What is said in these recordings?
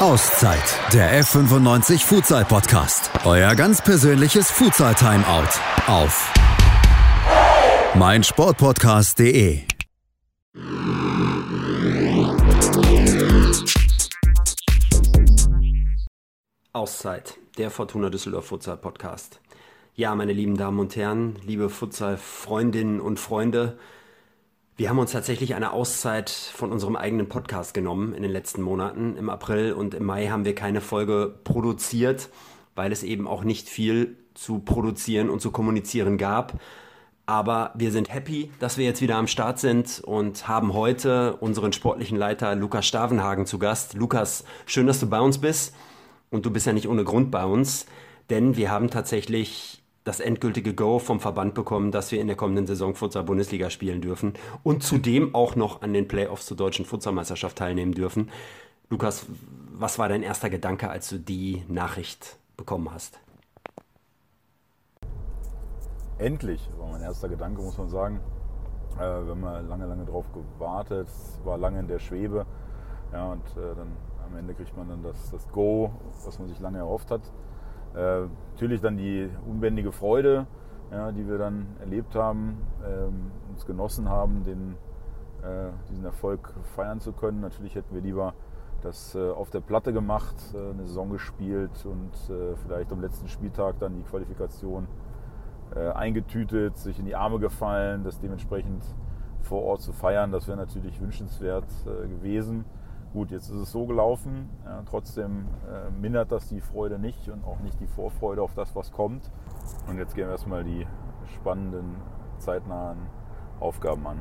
Auszeit, der F95 Futsal Podcast. Euer ganz persönliches Futsal Timeout auf meinsportpodcast.de. Auszeit, der Fortuna Düsseldorf Futsal Podcast. Ja, meine lieben Damen und Herren, liebe Futsal-Freundinnen und Freunde, wir haben uns tatsächlich eine Auszeit von unserem eigenen Podcast genommen in den letzten Monaten. Im April und im Mai haben wir keine Folge produziert, weil es eben auch nicht viel zu produzieren und zu kommunizieren gab. Aber wir sind happy, dass wir jetzt wieder am Start sind und haben heute unseren sportlichen Leiter Lukas Stavenhagen zu Gast. Lukas, schön, dass du bei uns bist. Und du bist ja nicht ohne Grund bei uns, denn wir haben tatsächlich das endgültige Go vom Verband bekommen, dass wir in der kommenden Saison Futsal Bundesliga spielen dürfen und zudem auch noch an den Playoffs zur deutschen Futsalmeisterschaft teilnehmen dürfen. Lukas, was war dein erster Gedanke, als du die Nachricht bekommen hast? Endlich war mein erster Gedanke, muss man sagen. Äh, wir haben lange, lange drauf gewartet, war lange in der Schwebe. Ja, und äh, dann am Ende kriegt man dann das, das Go, was man sich lange erhofft hat. Äh, natürlich dann die unbändige Freude, ja, die wir dann erlebt haben, ähm, uns genossen haben, den, äh, diesen Erfolg feiern zu können. Natürlich hätten wir lieber das äh, auf der Platte gemacht, äh, eine Saison gespielt und äh, vielleicht am letzten Spieltag dann die Qualifikation äh, eingetütet, sich in die Arme gefallen, das dementsprechend vor Ort zu feiern. Das wäre natürlich wünschenswert gewesen. Gut, jetzt ist es so gelaufen. Ja, trotzdem äh, mindert das die Freude nicht und auch nicht die Vorfreude auf das, was kommt. Und jetzt gehen wir erstmal die spannenden, zeitnahen Aufgaben an.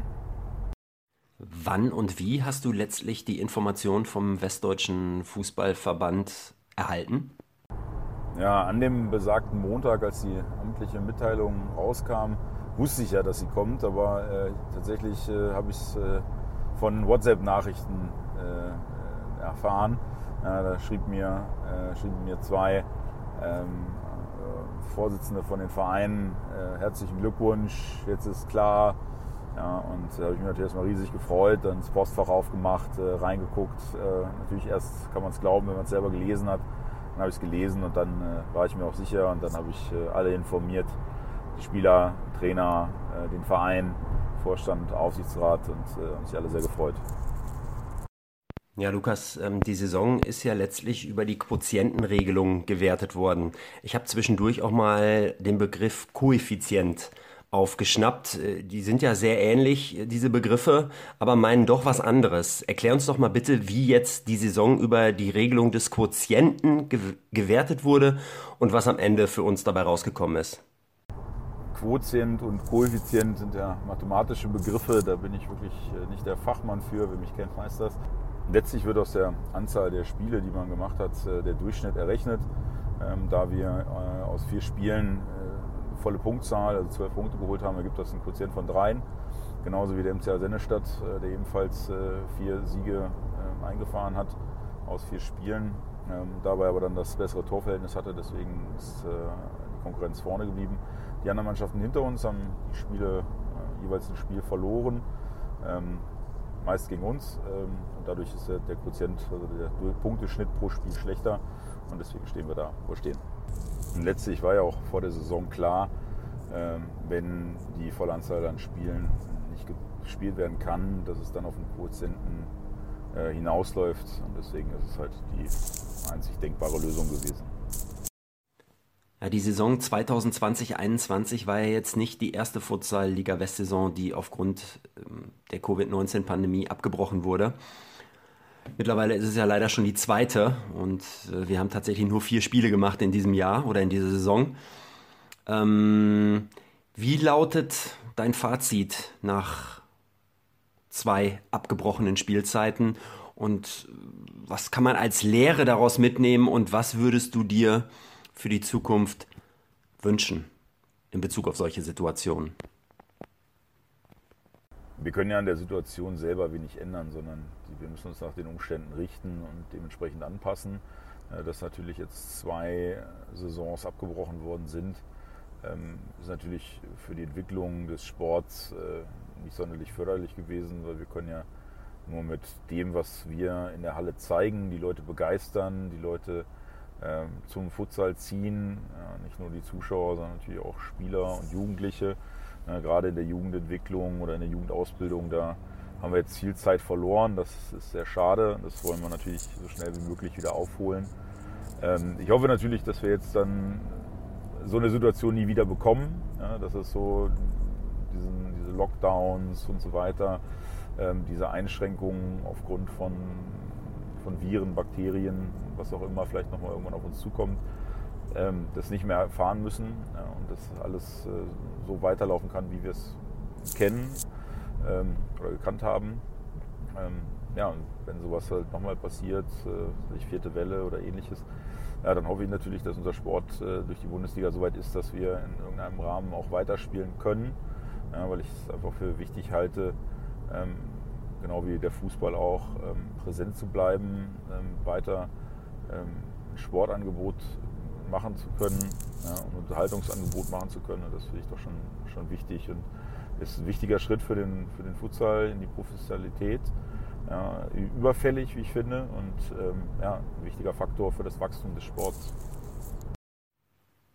Wann und wie hast du letztlich die Information vom Westdeutschen Fußballverband erhalten? Ja, an dem besagten Montag, als die amtliche Mitteilung rauskam, wusste ich ja, dass sie kommt, aber äh, tatsächlich äh, habe ich es äh, von WhatsApp-Nachrichten äh, erfahren. da schrieb mir, äh, schrieben mir zwei ähm, äh, Vorsitzende von den Vereinen, herzlichen Glückwunsch, jetzt ist klar. Ja, und da habe ich mich natürlich erstmal riesig gefreut, dann das Postfach aufgemacht, reingeguckt. natürlich erst kann man es glauben, wenn man es selber gelesen hat. Dann habe ich es gelesen und dann war ich mir auch sicher und dann habe ich alle informiert, die Spieler, Trainer, den Verein, Vorstand, Aufsichtsrat und äh, haben sich alle sehr gefreut. Ja, Lukas, ähm, die Saison ist ja letztlich über die Quotientenregelung gewertet worden. Ich habe zwischendurch auch mal den Begriff Koeffizient aufgeschnappt. Äh, die sind ja sehr ähnlich, äh, diese Begriffe, aber meinen doch was anderes. Erklär uns doch mal bitte, wie jetzt die Saison über die Regelung des Quotienten gewertet wurde und was am Ende für uns dabei rausgekommen ist. Quotient und Koeffizient sind ja mathematische Begriffe, da bin ich wirklich äh, nicht der Fachmann für, wer mich kennt, weiß das. Letztlich wird aus der Anzahl der Spiele, die man gemacht hat, äh, der Durchschnitt errechnet. Ähm, da wir äh, aus vier Spielen äh, volle Punktzahl, also zwölf Punkte geholt haben, ergibt das einen Quotient von dreien. Genauso wie der MCA Sennestadt, der ebenfalls vier Siege ähm, eingefahren hat aus vier Spielen. Ähm, dabei aber dann das bessere Torverhältnis hatte, deswegen ist die Konkurrenz vorne geblieben. Die anderen Mannschaften hinter uns haben die Spiele jeweils ein Spiel verloren meist gegen uns. Ähm, und dadurch ist der Quotient, also der Punkteschnitt pro Spiel schlechter. Und deswegen stehen wir da, wo wir stehen. Und letztlich war ja auch vor der Saison klar, ähm, wenn die volle Anzahl an Spielen nicht gespielt werden kann, dass es dann auf den Quotienten äh, hinausläuft. Und deswegen ist es halt die einzig denkbare Lösung gewesen. Ja, die Saison 2020-21 war ja jetzt nicht die erste Futsal-Liga West-Saison, die aufgrund ähm, der Covid-19-Pandemie abgebrochen wurde. Mittlerweile ist es ja leider schon die zweite und äh, wir haben tatsächlich nur vier Spiele gemacht in diesem Jahr oder in dieser Saison. Ähm, wie lautet dein Fazit nach zwei abgebrochenen Spielzeiten und was kann man als Lehre daraus mitnehmen und was würdest du dir für die Zukunft wünschen in Bezug auf solche Situationen? Wir können ja an der Situation selber wenig ändern, sondern wir müssen uns nach den Umständen richten und dementsprechend anpassen. Äh, dass natürlich jetzt zwei Saisons abgebrochen worden sind, ähm, ist natürlich für die Entwicklung des Sports äh, nicht sonderlich förderlich gewesen, weil wir können ja nur mit dem, was wir in der Halle zeigen, die Leute begeistern, die Leute ähm, zum Futsal ziehen. Nicht nur die Zuschauer, sondern natürlich auch Spieler und Jugendliche. Gerade in der Jugendentwicklung oder in der Jugendausbildung, da haben wir jetzt viel Zeit verloren. Das ist sehr schade. Das wollen wir natürlich so schnell wie möglich wieder aufholen. Ähm, ich hoffe natürlich, dass wir jetzt dann so eine Situation nie wieder bekommen. Dass es so diesen, diese Lockdowns und so weiter, ähm, diese Einschränkungen aufgrund von, von Viren, Bakterien, was auch immer vielleicht nochmal irgendwann auf uns zukommt, ähm, das nicht mehr erfahren müssen ja, und das alles äh, so weiterlaufen kann, wie wir es kennen ähm, oder gekannt haben. Ähm, ja, und wenn sowas halt nochmal passiert, äh, vierte Welle oder ähnliches, ja, dann hoffe ich natürlich, dass unser Sport äh, durch die Bundesliga so weit ist, dass wir in irgendeinem Rahmen auch weiterspielen können, weil ich es einfach für wichtig halte, genau wie der Fußball auch, präsent zu bleiben, weiter ein Sportangebot machen zu können, ja, ein Unterhaltungsangebot machen zu können. Das finde ich doch schon, schon wichtig und ist ein wichtiger Schritt für den, für den Futsal in die Professionalität. Ja, überfällig, wie ich finde, und ähm, ja, ein wichtiger Faktor für das Wachstum des Sports.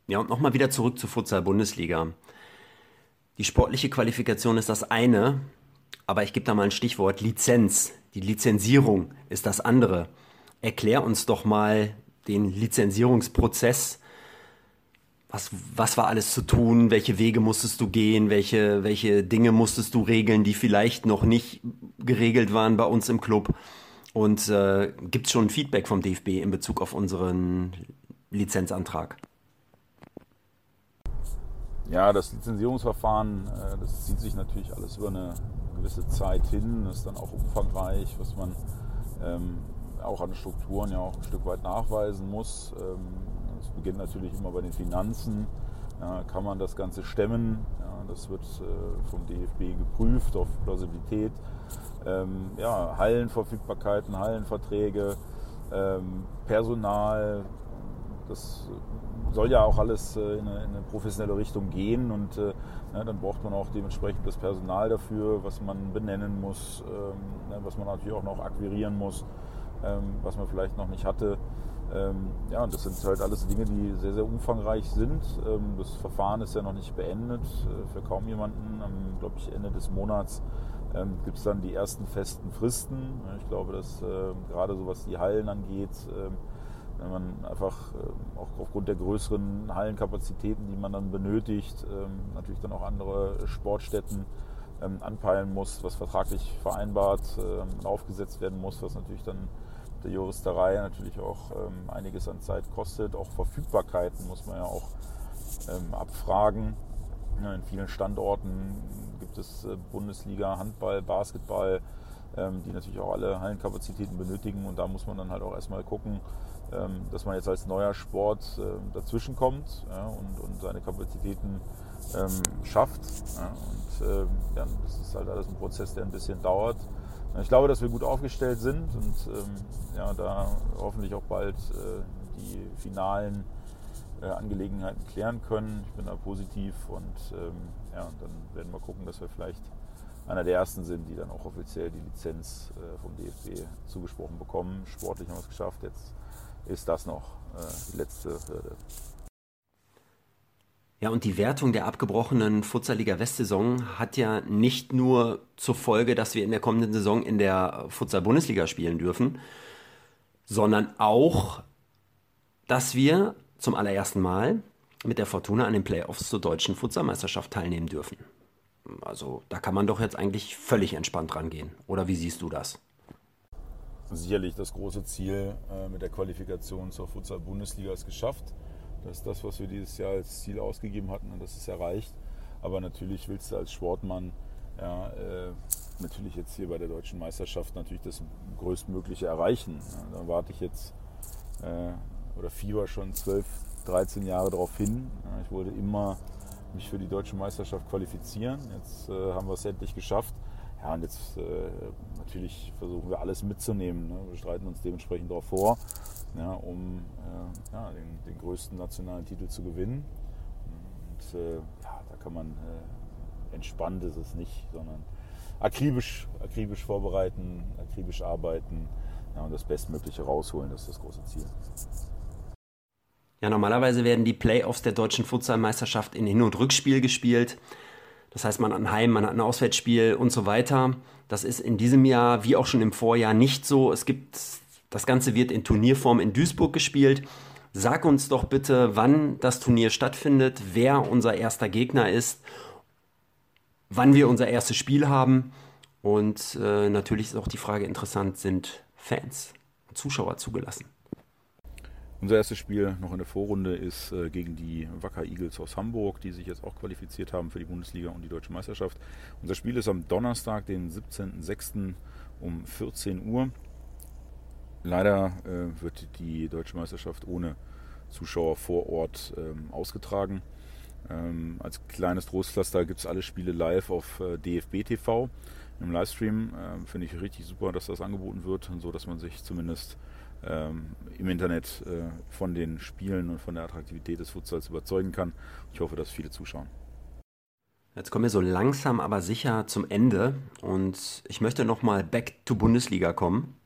Ja, und nochmal wieder zurück zur Futsal-Bundesliga. Die sportliche Qualifikation ist das eine, aber ich gebe da mal ein Stichwort Lizenz. Die Lizenzierung ist das andere. Erklär uns doch mal den Lizenzierungsprozess. Was, was war alles zu tun? Welche Wege musstest du gehen? Welche, welche Dinge musstest du regeln, die vielleicht noch nicht geregelt waren bei uns im Club? Und äh, gibt es schon Feedback vom DFB in Bezug auf unseren Lizenzantrag? Ja, das Lizenzierungsverfahren, äh, das zieht sich natürlich alles über eine gewisse Zeit hin, ist dann auch umfangreich, was man ähm, auch an Strukturen ja auch ein Stück weit nachweisen muss. Ähm, es beginnt natürlich immer bei den Finanzen. Ja, kann man das Ganze stemmen? Ja, das wird äh, vom DFB geprüft auf Plausibilität. Ähm, ja, Hallenverfügbarkeiten, Hallenverträge, ähm, Personal, das soll ja auch alles äh, in, eine, in, eine, professionelle Richtung gehen und äh, ja, dann braucht man auch dementsprechend das Personal dafür, was man benennen muss, ähm, ne, was man natürlich auch noch akquirieren muss, ähm, was man vielleicht noch nicht hatte. Ähm, ja, und das sind halt alles Dinge, die sehr, sehr umfangreich sind. Ähm, das Verfahren ist ja noch nicht beendet äh, für kaum jemanden. Am, glaube ich, Ende des Monats ähm, gibt es dann die ersten festen Fristen. Ich glaube, dass äh, gerade so was die Hallen angeht, äh, wenn man einfach äh, auch aufgrund der größeren Hallenkapazitäten, die man dann benötigt, ähm, natürlich dann auch andere Sportstätten ähm, anpeilen muss, was vertraglich vereinbart ähm, aufgesetzt werden muss, was natürlich dann der Juristerei natürlich auch einiges an Zeit kostet. Auch Verfügbarkeiten muss man ja auch abfragen. in vielen Standorten gibt es äh, Bundesliga, Handball, Basketball, die natürlich auch alle Hallenkapazitäten benötigen und da muss man dann halt auch erstmal gucken, ähm, dass man jetzt als neuer Sport ähm, dazwischen kommt und, und seine Kapazitäten ähm, schafft. Und ja, das ist halt alles ein Prozess, der ein bisschen dauert. Ich glaube, dass wir gut aufgestellt sind und ja, da hoffentlich auch bald äh, die finalen äh, Angelegenheiten klären können. Ich bin da positiv und ja, dann werden wir gucken, dass wir vielleicht einer der ersten sind, die dann auch offiziell die Lizenz äh, vom DFB zugesprochen bekommen. Sportlich haben wir es geschafft. Jetzt ist das noch äh, die letzte Hürde. Ja, und die Wertung der abgebrochenen Futsalliga Westsaison hat ja nicht nur zur Folge, dass wir in der kommenden Saison in der Futsal Bundesliga spielen dürfen, sondern auch, dass wir zum allerersten Mal mit der Fortuna an den Playoffs zur deutschen Futsalmeisterschaft teilnehmen dürfen. Also da kann man doch jetzt eigentlich völlig entspannt rangehen. Oder wie siehst du das? sicherlich das große Ziel äh, mit der Qualifikation zur Futsal-Bundesliga ist geschafft. Das ist das, was wir dieses Jahr als Ziel ausgegeben hatten und das ist erreicht. Aber natürlich willst du als Sportmann ja, äh, natürlich jetzt hier bei der deutschen Meisterschaft natürlich das größtmögliche erreichen. Ja, da warte ich jetzt äh, oder Fieber schon 12, 13 Jahre darauf hin. Ja, ich wollte immer mich für die deutsche Meisterschaft qualifizieren. Jetzt äh, haben wir es endlich geschafft. Ja, und jetzt äh, natürlich versuchen wir alles mitzunehmen. Ne? Wir streiten uns dementsprechend darauf vor, ja, um äh, ja, den, den, größten nationalen Titel zu gewinnen. Und äh, ja, da kann man äh, entspannt ist es nicht, sondern akribisch, akribisch vorbereiten, akribisch arbeiten ja, und das Bestmögliche rausholen. Das ist das große Ziel. Ja, normalerweise werden die Playoffs der deutschen Futsalmeisterschaft in Hin- und Rückspiel gespielt. Das heißt, man hat ein Heim, man hat ein Auswärtsspiel und so weiter. Das ist in diesem Jahr wie auch schon im Vorjahr nicht so. Es gibt, das Ganze wird in Turnierform in Duisburg gespielt. Sag uns doch bitte, wann das Turnier stattfindet, wer unser erster Gegner ist, wann wir unser erstes Spiel haben. Und äh, natürlich ist auch die Frage interessant, sind Fans Zuschauer zugelassen? Unser erstes Spiel noch in der Vorrunde ist äh, gegen die Wacker Eagles aus Hamburg, die sich jetzt auch qualifiziert haben für die Bundesliga und die Deutsche Meisterschaft. Unser Spiel ist am Donnerstag, den 17.06. um 14 Uhr. Leider äh, wird die Deutsche Meisterschaft ohne Zuschauer vor Ort ähm, ausgetragen. Ähm, als kleines Trostpflaster gibt es alle Spiele live auf äh, DFB TV im Livestream. Ähm, Finde ich richtig super, dass das angeboten wird, so dass man sich zumindest ähm, im Internet äh, von den Spielen und von der Attraktivität des Futsals überzeugen kann. Ich hoffe, dass viele zuschauen. Jetzt kommen wir so langsam aber sicher zum Ende und ich möchte nochmal back to Bundesliga kommen.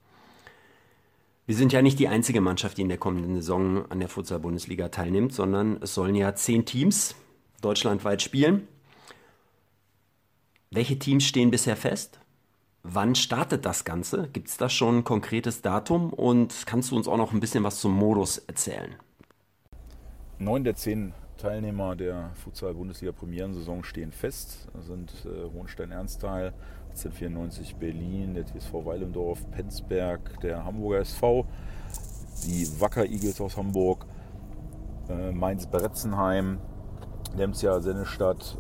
Wir sind ja nicht die einzige Mannschaft, die in der kommenden Saison an der Futsal-Bundesliga teilnimmt, sondern es sollen ja zehn Teams deutschlandweit spielen. Welche Teams stehen bisher fest? Wann startet das Ganze? Gibt es da schon ein konkretes Datum? Und kannst du uns auch noch ein bisschen was zum Modus erzählen? Neun der zehn Teilnehmer der Futsal-Bundesliga-Premierensaison stehen fest. Das sind äh, Hohenstein-Ernsthal, 1894 Berlin, der TSV Weilendorf, Penzberg, der Hamburger SV, die Wacker Eagles aus Hamburg, äh, Mainz-Beretzenheim, Lemsja Sennestadt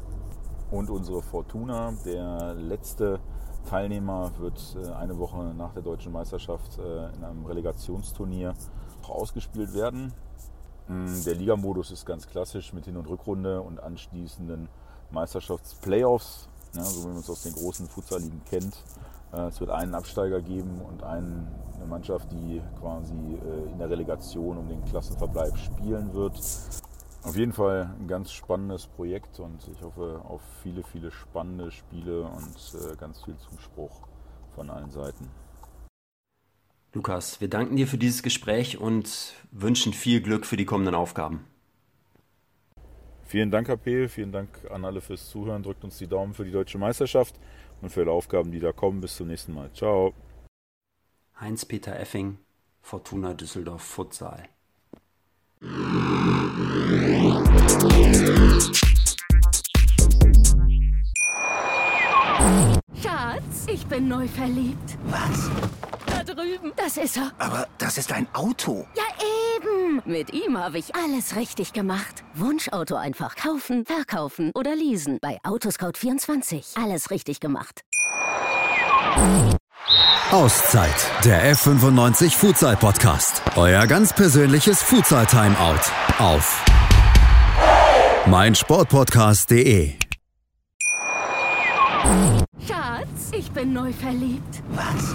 und unsere Fortuna. Der letzte Teilnehmer wird äh, eine Woche nach der deutschen Meisterschaft äh, in einem Relegationsturnier ausgespielt werden. Mm, der Ligamodus ist ganz klassisch mit Hin- und Rückrunde und anschließenden Meisterschaftsplayoffs, ja, so wie man es aus den großen Futsal-Ligen kennt. Äh, es wird einen Absteiger geben und eine Mannschaft, die quasi in der Relegation um den Klassenverbleib spielen wird. Auf jeden Fall ein ganz spannendes Projekt und ich hoffe auf viele, viele spannende Spiele und äh, ganz viel Zuspruch von allen Seiten. Lukas, wir danken dir für dieses Gespräch und wünschen viel Glück für die kommenden Aufgaben. Vielen Dank, HP. Vielen Dank an alle fürs Zuhören. Drückt uns die Daumen für die deutsche Meisterschaft und für alle Aufgaben, die da kommen. Bis zum nächsten Mal. Ciao. Heinz-Peter Effing, Fortuna Düsseldorf Futsal. Schatz, ich bin neu verliebt. Was? Da drüben. Das ist er. Aber das ist ein Auto. Ja. Mit ihm habe ich alles richtig gemacht. Wunschauto einfach kaufen, verkaufen oder leasen. Bei Autoscout24. Alles richtig gemacht. Auszeit, der F95 Futsal Podcast. Euer ganz persönliches Futsal Timeout auf meinsportpodcast.de. Schatz, ich bin neu verliebt. Was?